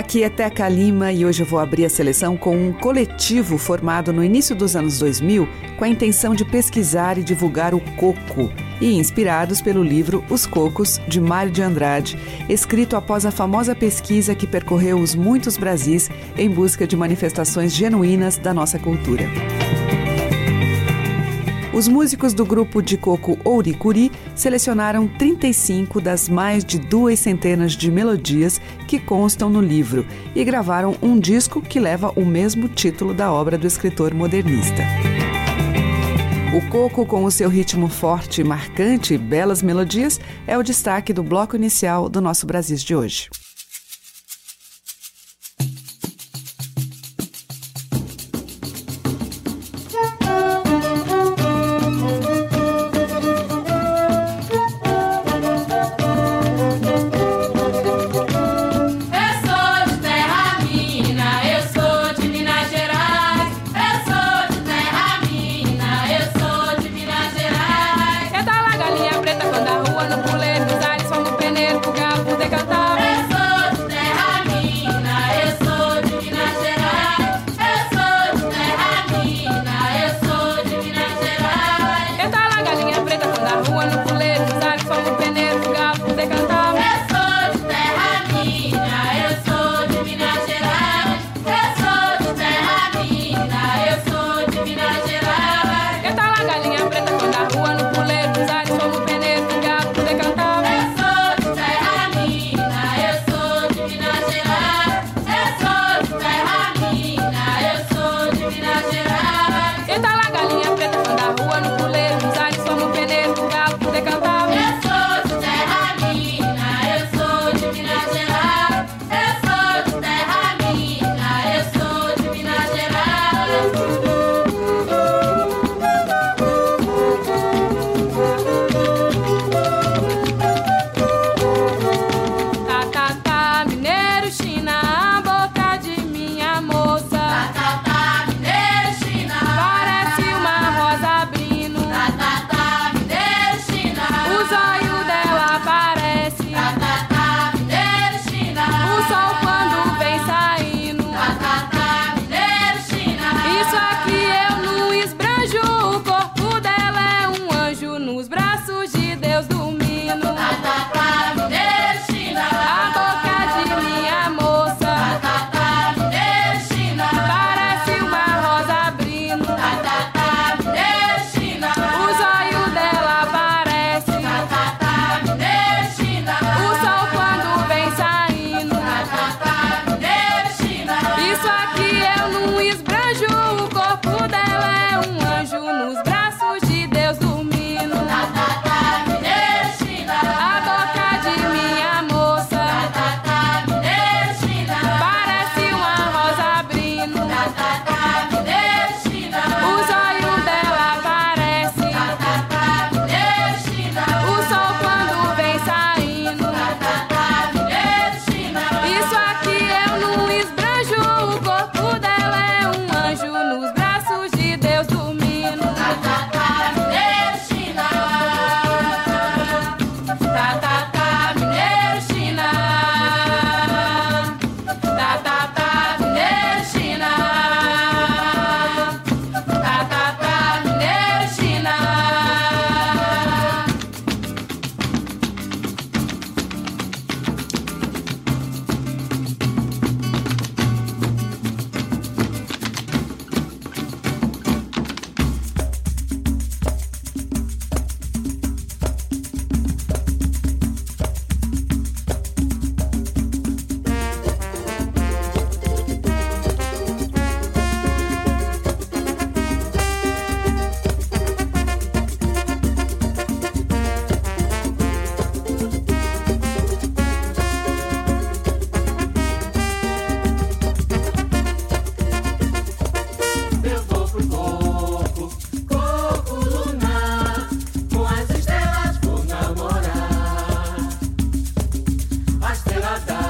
Aqui é Teca Lima e hoje eu vou abrir a seleção com um coletivo formado no início dos anos 2000 com a intenção de pesquisar e divulgar o coco e inspirados pelo livro Os Cocos, de Mário de Andrade, escrito após a famosa pesquisa que percorreu os muitos Brasis em busca de manifestações genuínas da nossa cultura. Os músicos do grupo de coco Ouricuri selecionaram 35 das mais de duas centenas de melodias que constam no livro e gravaram um disco que leva o mesmo título da obra do escritor modernista. O coco, com o seu ritmo forte, marcante e belas melodias, é o destaque do bloco inicial do nosso Brasis de hoje. た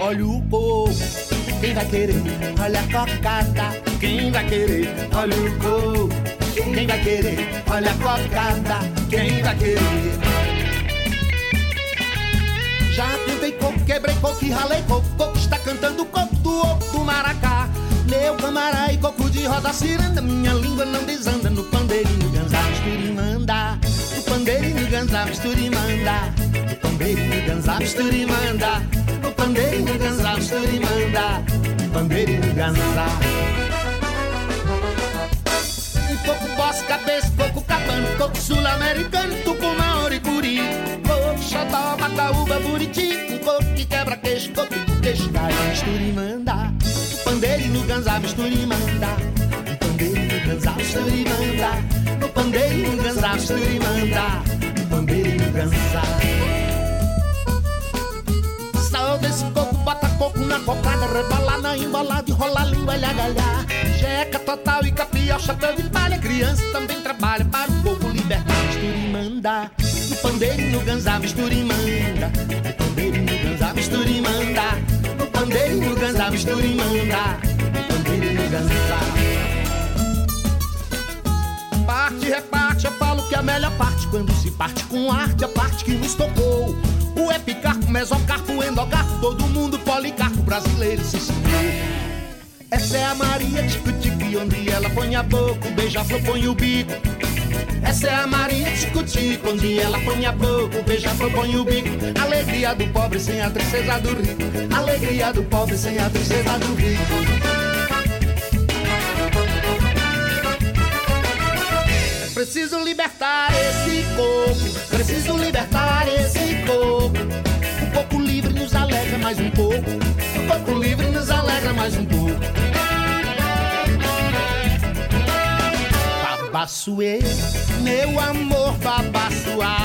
olha o coco. Quem vai querer? Olha a cocada. Quem vai querer? Olha o coco. Quem vai querer? Olha a cocada. Quem vai querer? Já plantei coco, quebrei coco e ralei coco. Coco está cantando coco do outro do maracá. Meu camará e coco de roda ciranda. Minha língua não desanda no pandeirinho ganzá. Misture manda. No pandeirinho ganzá, misture manda. No pandeirinho ganzá, misture manda. Bandeirinha dançar, o senhor mandar e dançar. Um pouco boss, cabeça, pouco cabana, Pouco sul-americano, tucumã, oricuri Coco, xodó, macaúba, buriti Coco que quebra queixo, coco que queixo cai. Mistura e manda. Pandeiro no ganzá, mistura e manda. Pandeiro no ganzá, mistura manda. No pandeiro no ganzá, mistura manda. Pandeiro no ganzá desse esse coco bota coco na cocada, rebalada, embalada, rola a língua e agalhar. Jeca total e capial, chapéu de palha, criança também trabalha para o povo libertar. Mistura e manda, no pandeiro e no ganzá, mistura e manda. No pandeiro e no ganzá, mistura e manda. No pandeiro e no ganzá, mistura e manda. No pandeiro e no ganzá parte, reparte. Eu falo que a melhor parte quando se parte com arte, a parte que nos tocou. O epicarpo, mesocarpo, endocarpo, todo mundo policarpo brasileiro se. Essa é a Maria Ticutique, onde ela põe a boca, o beija-flor põe o bico. Essa é a Maria Ticutique, onde ela põe a boca, o beija-flor põe o bico. Alegria do pobre sem a tristeza do rico. Alegria do pobre sem a tristeza do rico. Preciso libertar esse coco, preciso libertar esse coco. O coco livre nos alegra mais um pouco, o coco livre nos alegra mais um pouco. Babassuê, meu amor, babassuá.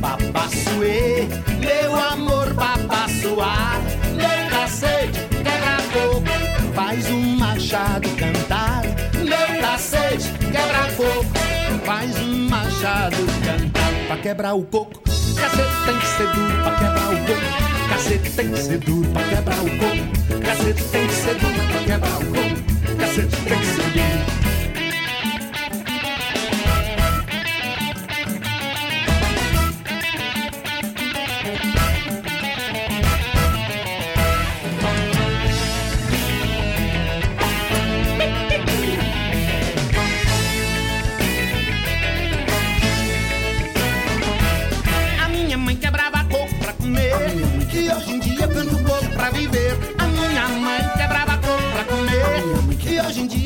Babassuê, meu amor, babassuá. Meu cacete, quebra coco, faz um machado cantar. Faz um machado cantar. Pra quebrar o coco, cacete tem que ser duro pra quebrar o coco. Cacete tem que ser duro pra quebrar o coco. Cacete tem que ser duro pra quebrar o coco. Cacete tem que ser duro.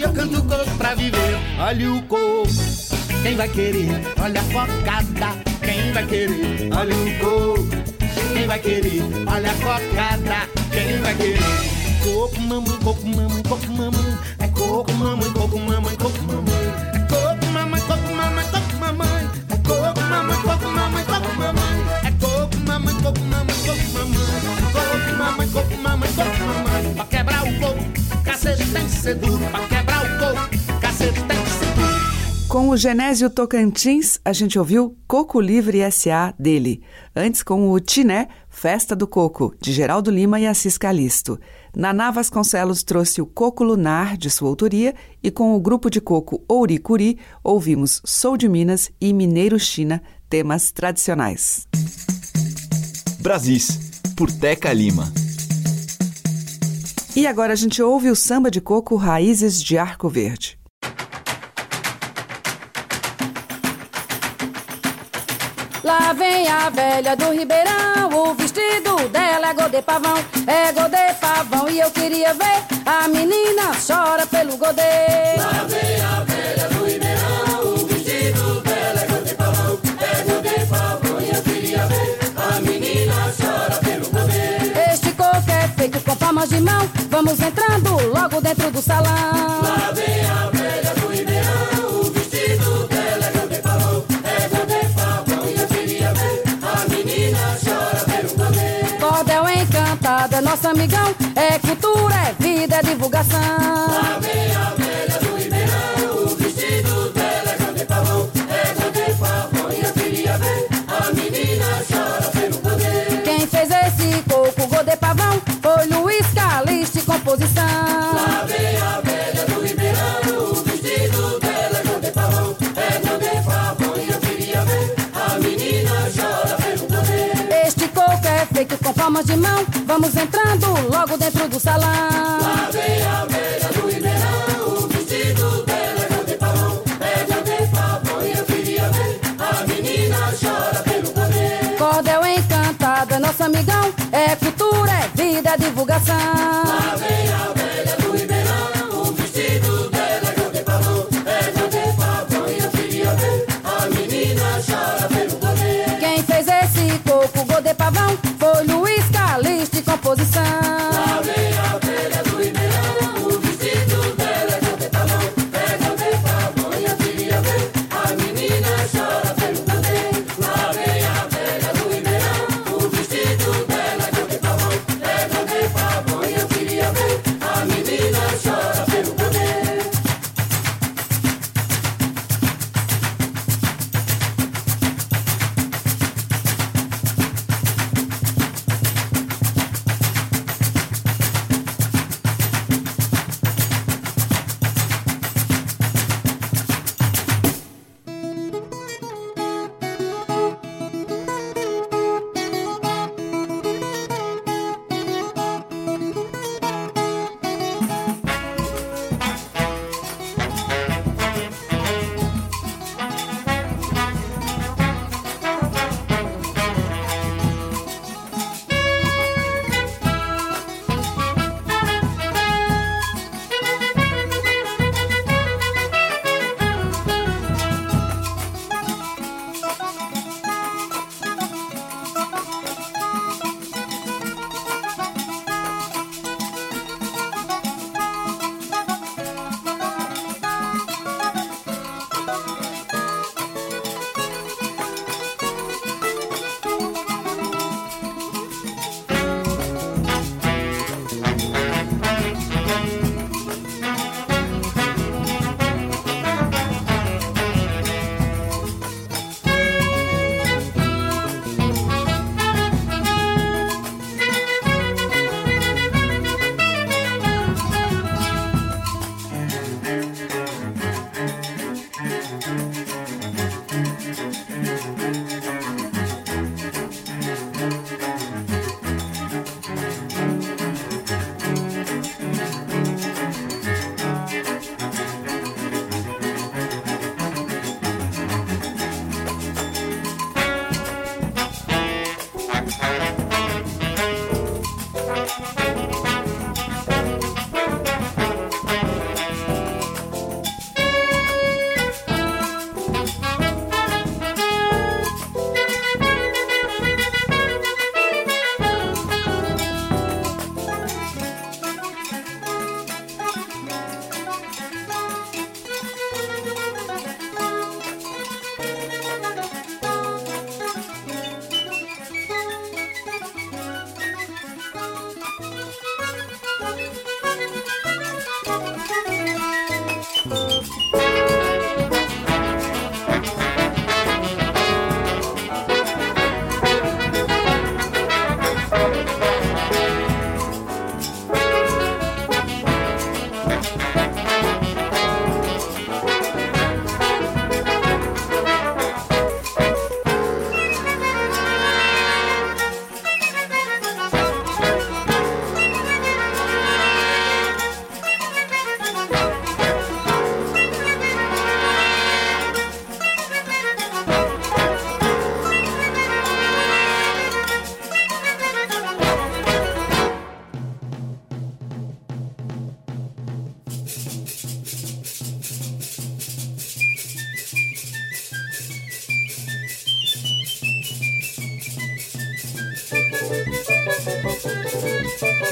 E eu canto coco pra viver. Olha o coco, quem vai querer? Olha a focada, quem vai querer? Olha o coco, quem vai querer? Olha a focada, quem vai querer? Coco, mamãe, coco, mamãe, coco, mamãe. É coco, mamãe, coco, mamãe, coco, mamãe. É coco, mamãe, coco, mamãe, coco, mamãe. É coco, mamãe, coco, mamãe, coco, mamãe. É coco, mamãe, coco, mamãe, coco, mamãe. É coco, mamãe, coco, mamãe, coco, mamãe. Pra quebrar o coco, cacete tem que Com o Genésio Tocantins, a gente ouviu Coco Livre S.A. dele. Antes, com o Tiné, Festa do Coco, de Geraldo Lima e Assis Calisto. Naná Vasconcelos trouxe o Coco Lunar, de sua autoria, e com o grupo de coco Ouricuri, ouvimos Sou de Minas e Mineiro China, temas tradicionais. Brasis, por Teca Lima. E agora a gente ouve o samba de coco Raízes de Arco Verde. Lá vem a velha do Ribeirão, o vestido dela é godê pavão, é godê pavão e eu queria ver a menina chora pelo godê. Lá vem a velha do Ribeirão, o vestido dela é godê pavão, é godê pavão e eu queria ver a menina chora pelo godê. Este coco é feito com palmas de mão, vamos entrando logo dentro do salão. Lá vem a velha do encantada, nosso amigão, é cultura, é vida, é divulgação. Lá vem a velha do Ribeirão, o vestido dela é godê pavão, é godê pavão e eu queria ver a menina chora pelo godê. Quem fez esse coco godê pavão foi Luiz Calixto composição. Lá vem palmas de mão, vamos entrando logo dentro do salão. Lá vem a velha do Ribeirão, o vestido dela é godê pavão, é godê pavão e eu queria ver a menina chora pelo godê. Cordel encantada, nosso amigão, é cultura, é vida, é divulgação. Lá vem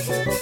com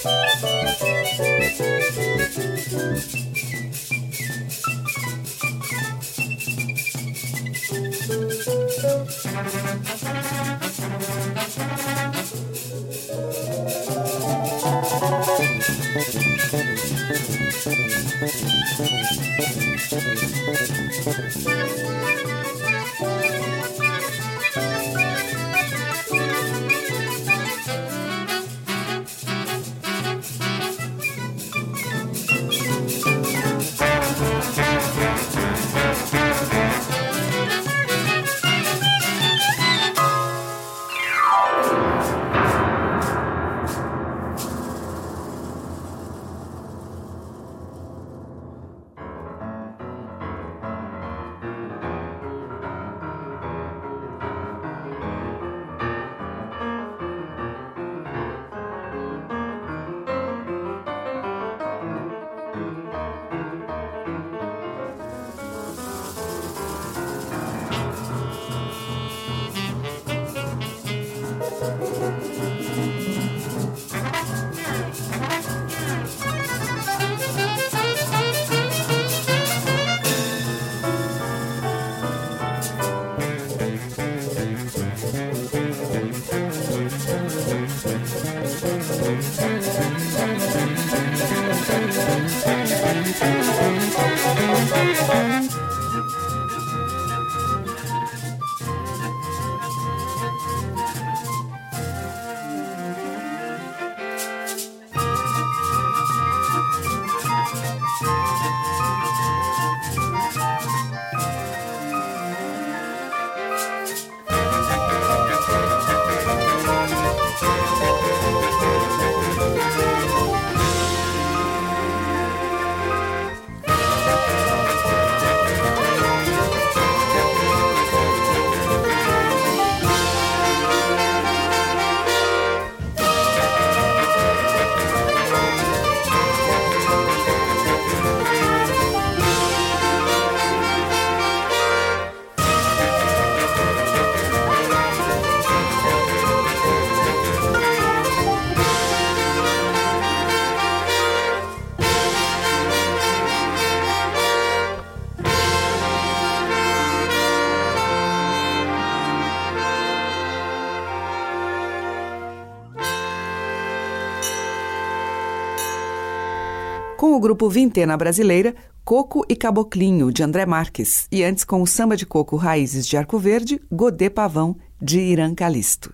grupo Vintena Brasileira, Coco e Caboclinho, de André Marques, e antes com o samba de coco Raízes de Arco Verde, Godê Pavão, de Irã Calisto.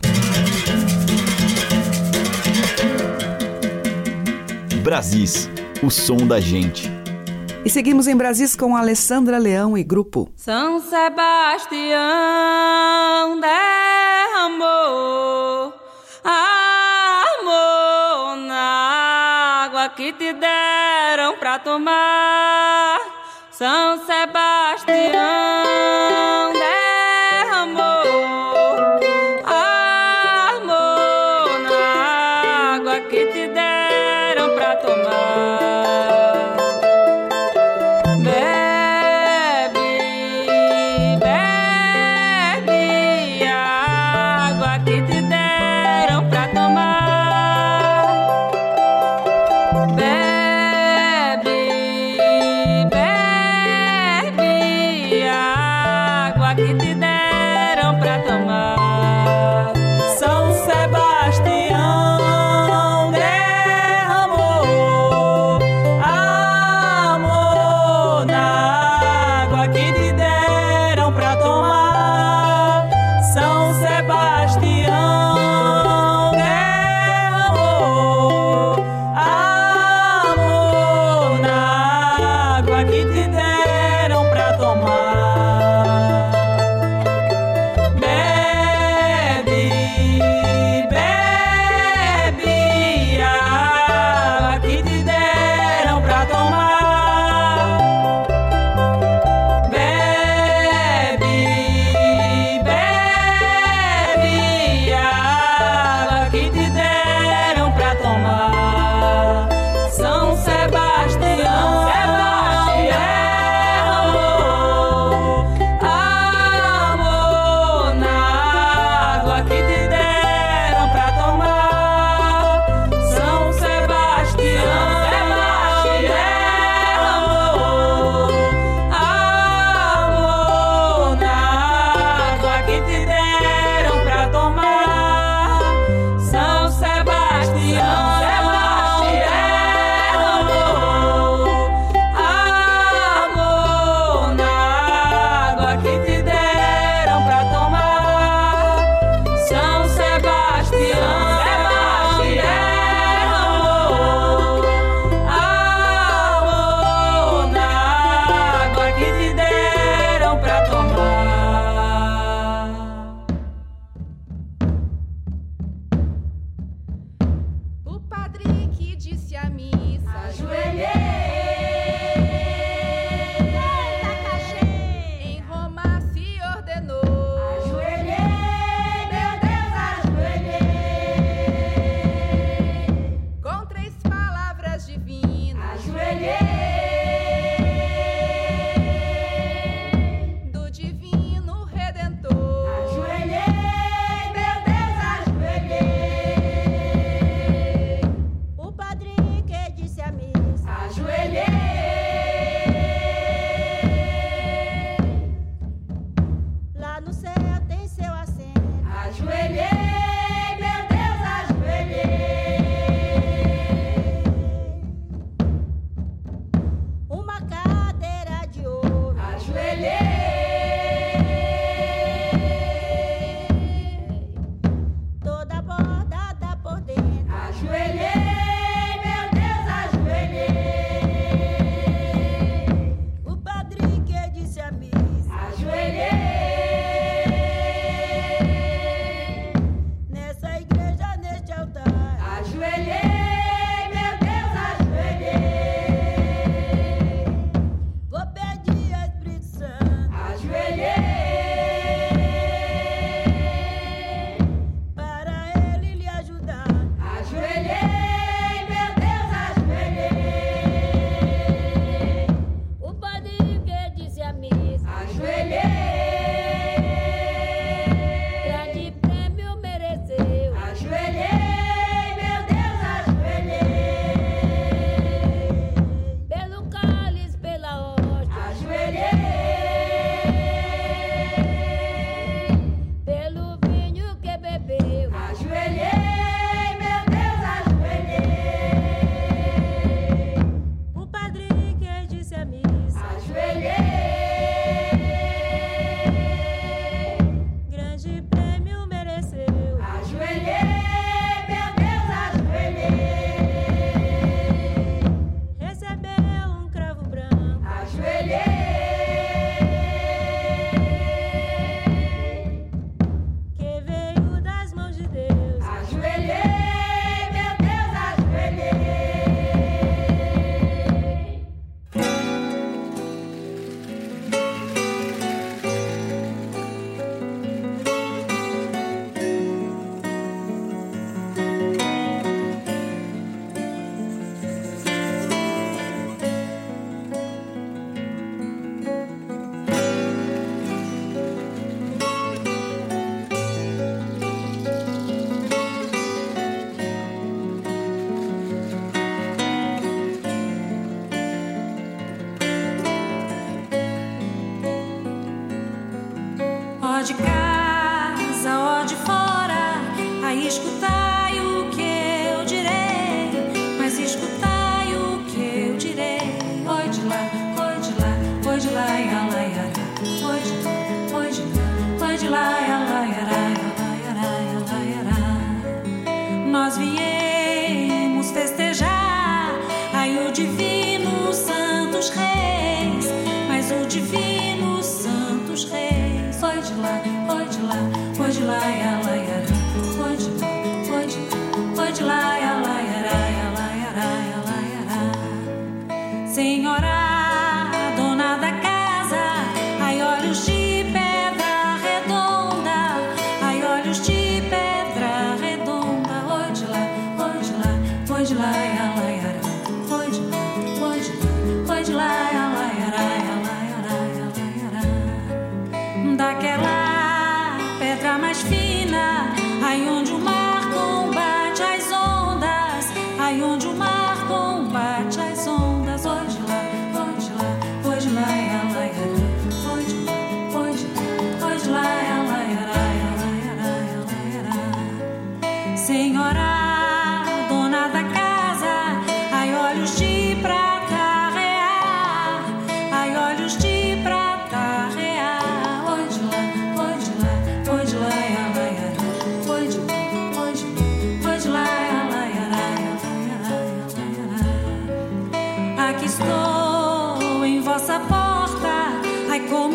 Brasis, o som da gente. E seguimos em Brasis com Alessandra Leão e grupo. São Sebastião derramou deram pra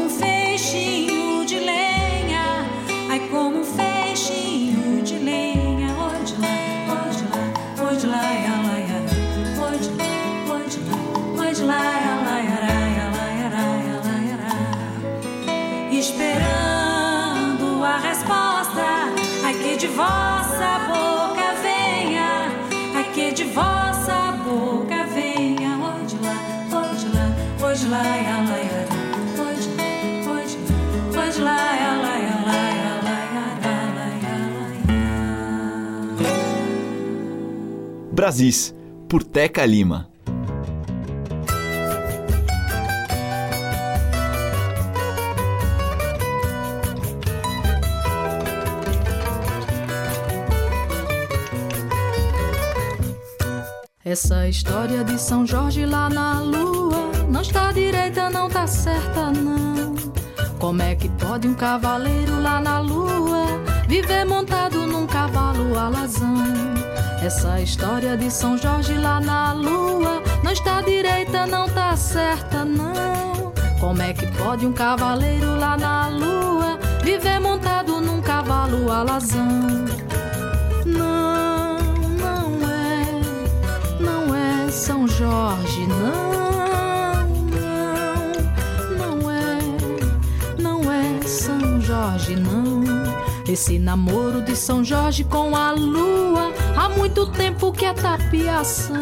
face Brasis, por Teca Lima. Essa história de São Jorge lá na lua não está direita, não tá certa, não. Como é que pode um cavaleiro lá na lua viver montado num cavalo alazão? Essa história de São Jorge lá na lua não está direita, não tá certa, não. Como é que pode um cavaleiro lá na lua viver montado num cavalo alazão? Não, não é, não é São Jorge, não, não, não é, não é São Jorge, não. Esse namoro de São Jorge com a lua há muito tempo que é tapiação.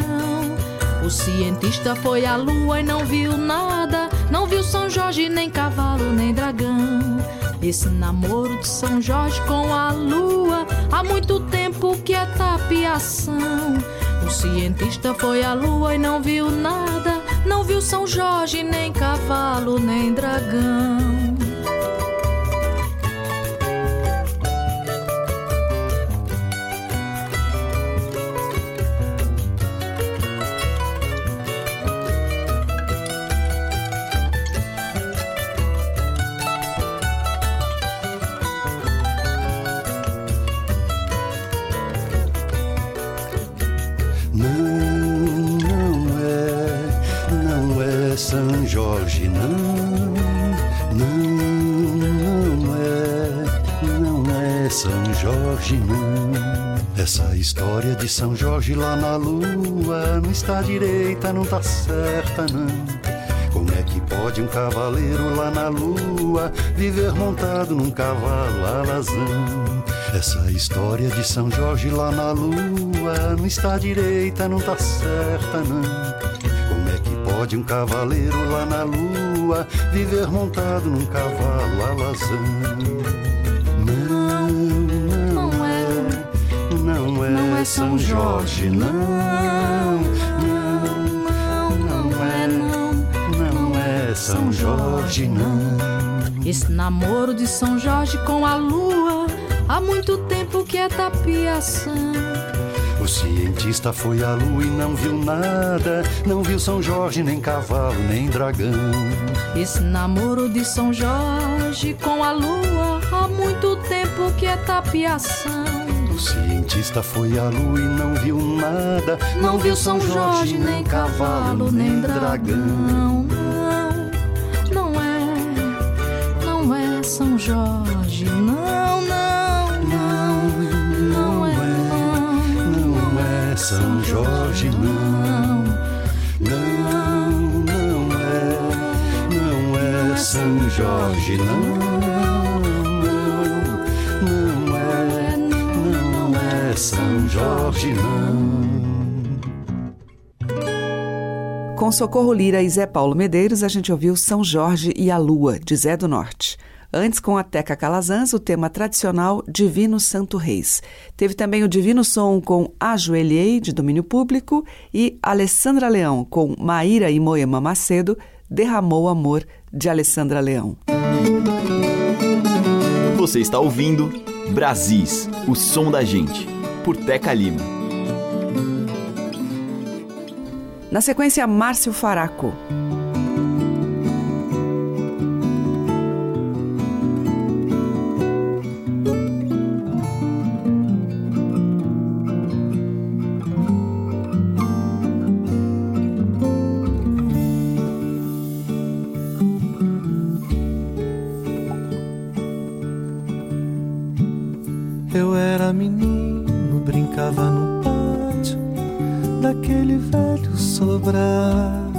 O cientista foi à lua e não viu nada, não viu São Jorge, nem cavalo, nem dragão. Esse namoro de São Jorge com a lua há muito tempo que é tapiação. O cientista foi à lua e não viu nada, não viu São Jorge, nem cavalo, nem dragão. São Jorge lá na lua não está direita, não tá certa, não. Como é que pode um cavaleiro lá na lua viver montado num cavalo alazão? Essa história de São Jorge lá na lua não está direita, não tá certa, não. Como é que pode um cavaleiro lá na lua viver montado num cavalo alazão? São Jorge, não. Não, não é, não, não é São Jorge, não. Esse namoro de São Jorge com a lua há muito tempo que é tapiação. O cientista foi à lua e não viu nada, não viu São Jorge, nem cavalo, nem dragão. Esse namoro de São Jorge com a lua há muito tempo que é tapiação. O cientista foi à lua e não viu nada, Não viu São Jorge, nem cavalo, nem dragão. Não, não é, não é São Jorge, não, não, não, não é, não, Não é São Jorge, não. Não, não é, não é São Jorge, não. Jorge, não. Com Socorro Lira e Zé Paulo Medeiros, a gente ouviu São Jorge e a Lua, de Zé do Norte. Antes, com a Teca Calazans, o tema tradicional Divino Santo Reis. Teve também o Divino Som com Ajoelhei, de domínio público, e Alessandra Leão com Maíra e Moema Macedo, Derramou Amor, de Alessandra Leão. Você está ouvindo Brasis, o som da gente, por Teca Lima. Na sequência, Márcio Faraco. Brincava no pátio daquele velho sobrado.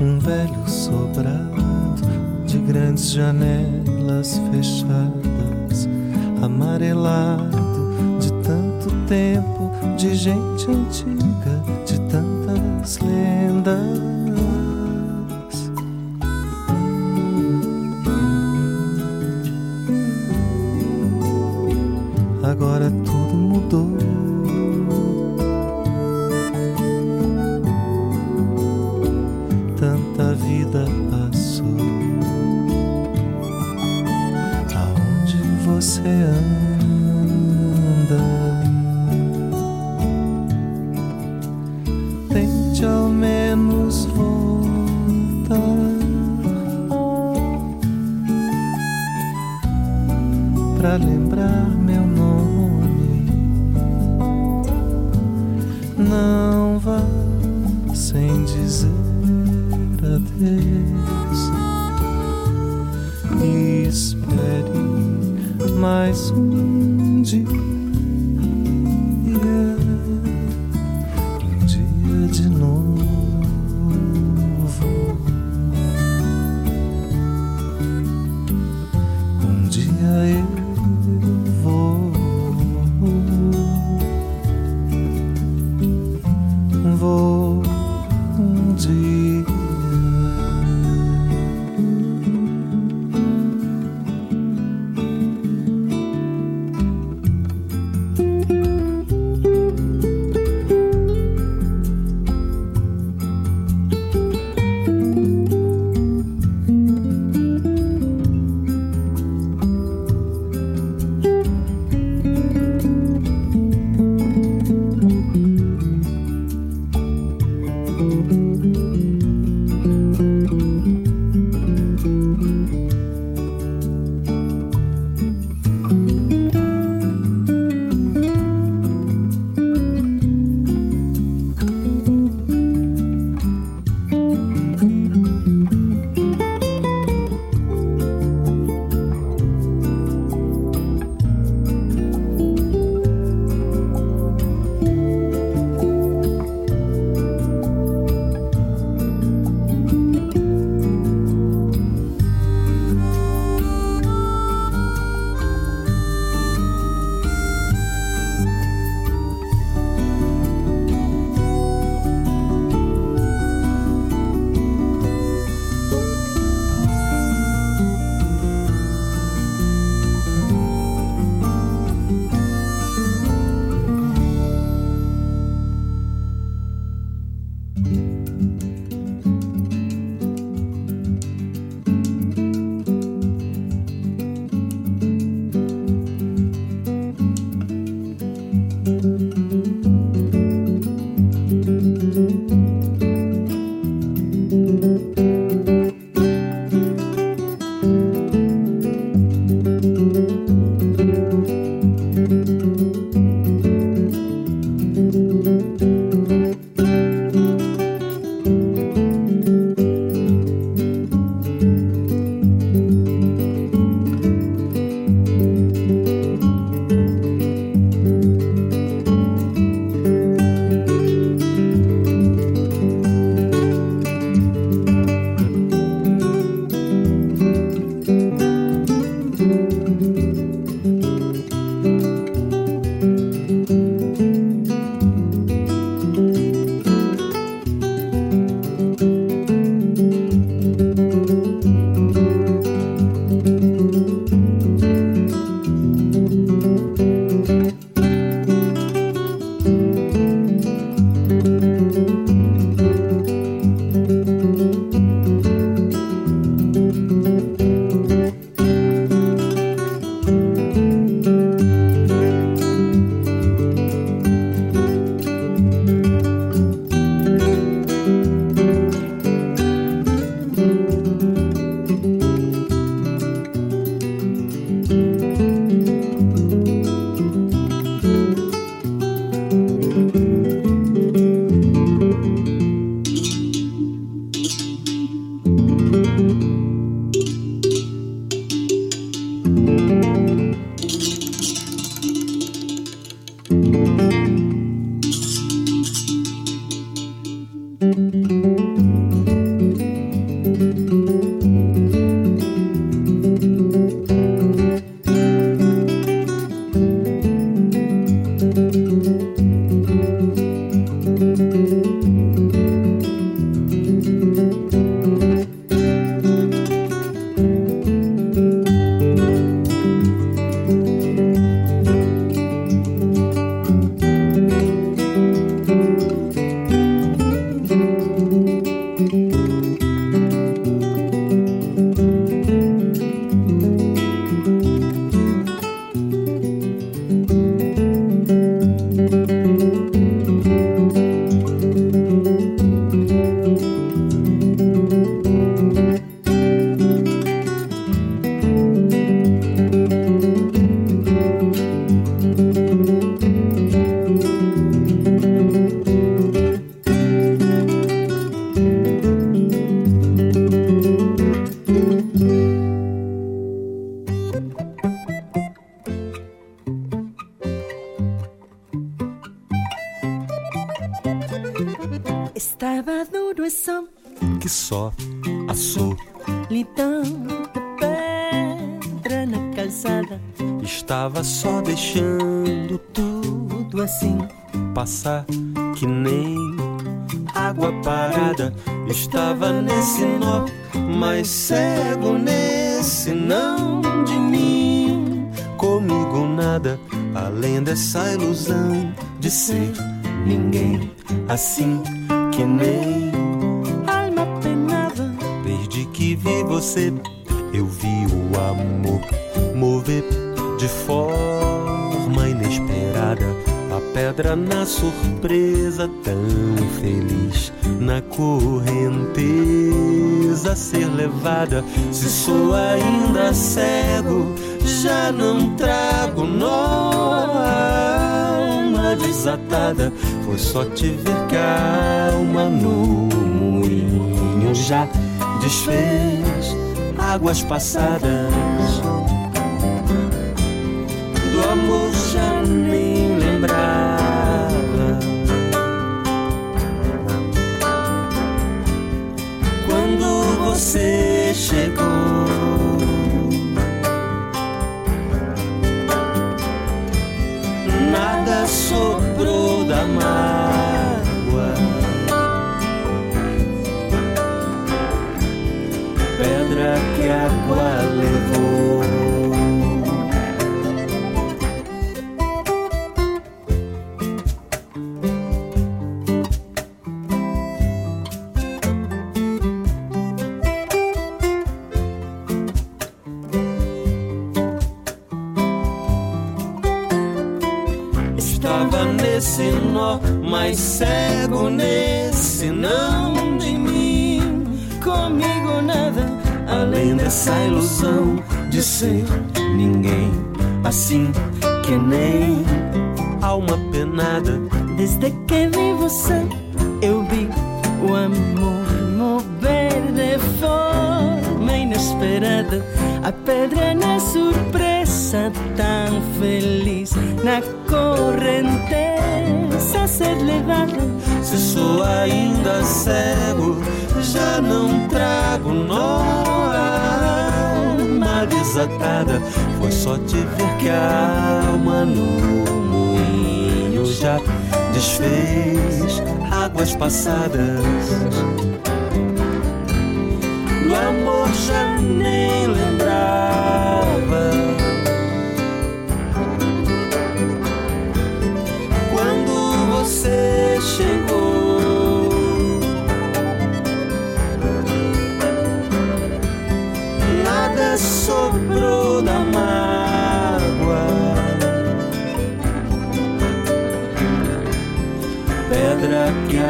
Um velho sobrado de grandes as janelas fechadas, amarelado de tanto tempo, de gente antiga, de tantas lendas. Ilusão de ser ninguém assim que nem alma penada. Desde que vi você, eu vi o amor mover de forma inesperada. A pedra na surpresa, tão feliz na correnteza ser levada. Se sou ainda cego, já não trago nó. Desatada, foi só te ver calma no moinho. Já desfez águas passadas. Do amor já nem lembrava. Quando você chegou. Sobrou da mágoa. Pedra que a na correnteza ser levada. Se sou ainda cego, já não trago nó. Alma desatada, foi só te ver que a alma no moinho já desfez águas passadas. Do amor já nem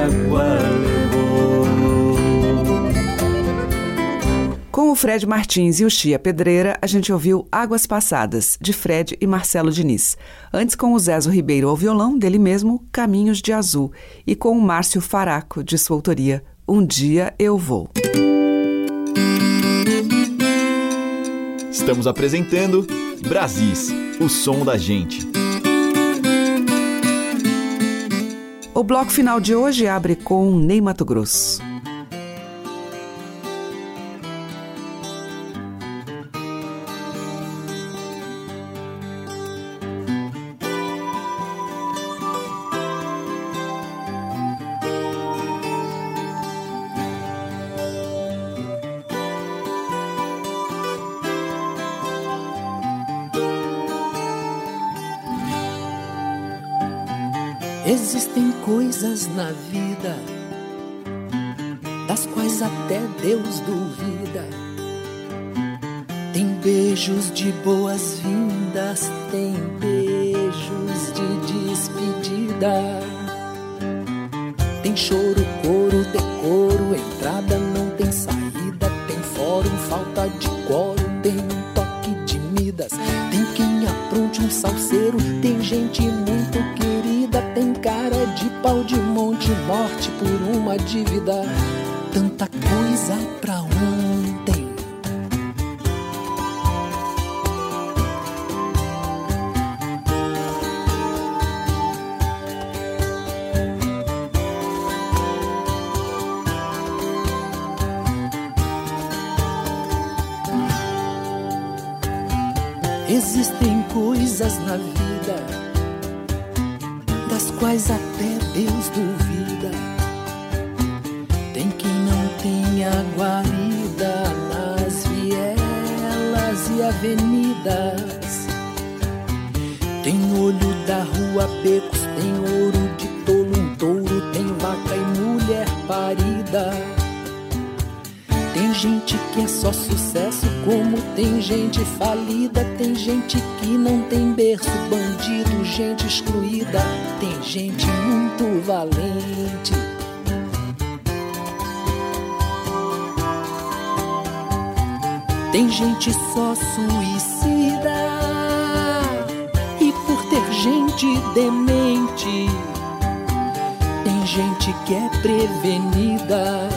água levou. Com o Fred Martins e o Chia Pedreira, a gente ouviu Águas Passadas, de Fred e Marcelo Diniz. Antes, com o Zezo Ribeiro ao violão, dele mesmo, Caminhos de Azul. E com o Márcio Faraco, de sua autoria, Um Dia Eu Vou. Estamos apresentando Brasis, o som da gente. O bloco final de hoje abre com Ney Mato Grosso. Existem coisas na vida das quais até Deus duvida. Tem beijos de boas-vindas, tem beijos de despedida. Tem choro, coro, decoro, entrada não tem saída. Tem fórum, falta de coro, tem um toque de Midas. Tem quem apronte um salseiro, tem gente muito querida. Tem cara de pau de monte, morte por uma dívida. Tanta coisa pra ontem. Demente, tem gente que é prevenida.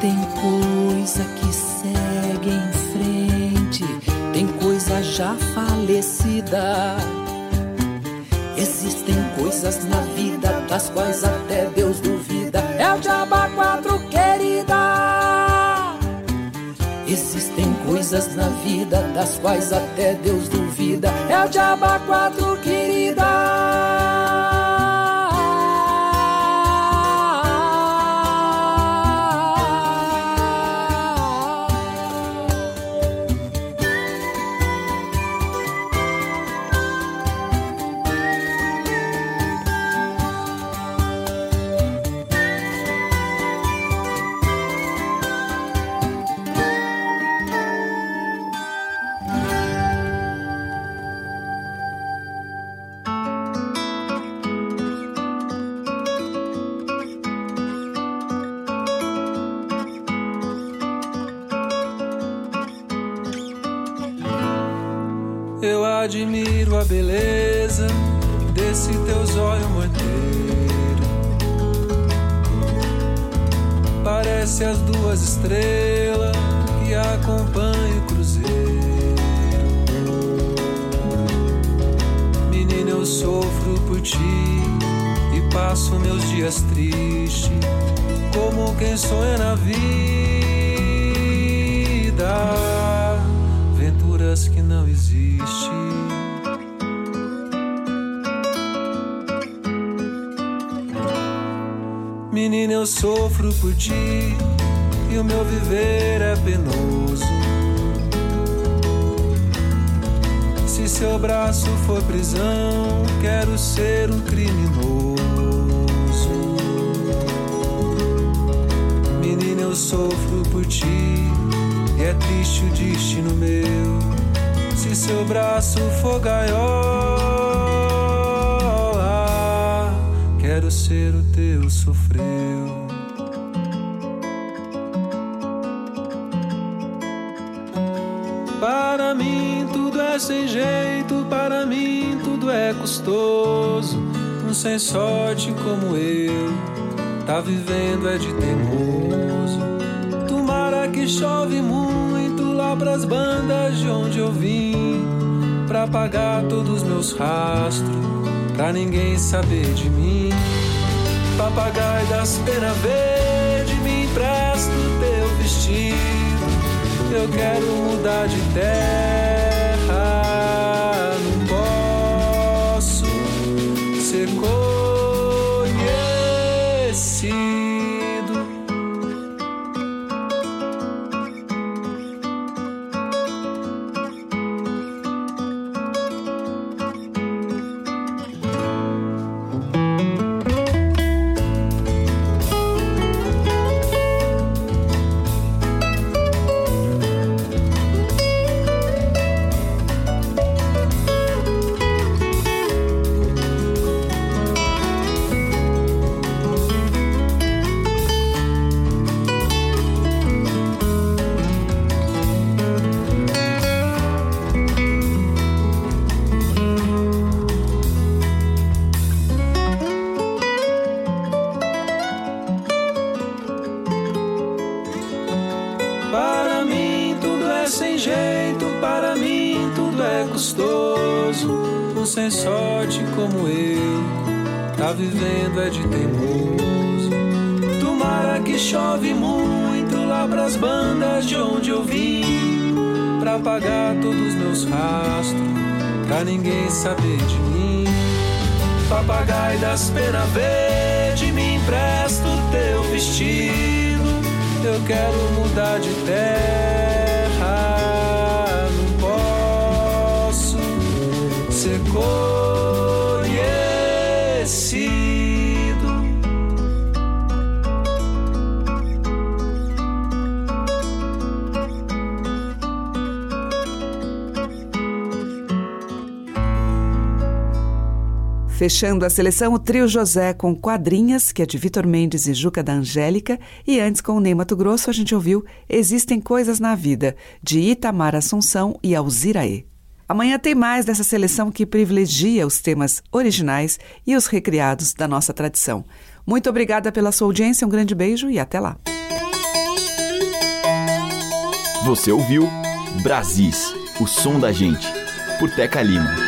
Tem coisa que segue em frente, tem coisa já falecida. Existem coisas na vida das quais até Deus duvida. É o Diaba 4, querida. Existem coisas na vida das quais até Deus duvida. É o Diaba 4, querida. Menina, eu sofro por ti e o meu viver é penoso. Se seu braço for prisão, quero ser um criminoso. Menina, eu sofro por ti e é triste o destino meu. Se seu braço for gaiola, quero ser o teu sofreu. Para mim tudo é sem jeito, para mim tudo é custoso. Um sem sorte como eu, tá vivendo é de teimoso. Tomara que chove muito lá pras bandas de onde eu vim. Pra apagar todos meus rastros, pra ninguém saber de mim. Papagaio das penas verde, me empresta o teu vestido. Eu quero mudar de terra, saber de mim. Papagaio das penas verde, me empresta o teu vestido. Eu quero mudar de terra, não posso ser conhecido. Fechando a seleção, o trio José com Quadrinhas, que é de Vitor Mendes e Juca da Angélica. E antes, com o Ney Mato Grosso, a gente ouviu Existem Coisas na Vida, de Itamar Assunção e Alziraê. Amanhã tem mais dessa seleção que privilegia os temas originais e os recriados da nossa tradição. Muito obrigada pela sua audiência, um grande beijo e até lá. Você ouviu Brasis, o som da gente, por Teca Lima.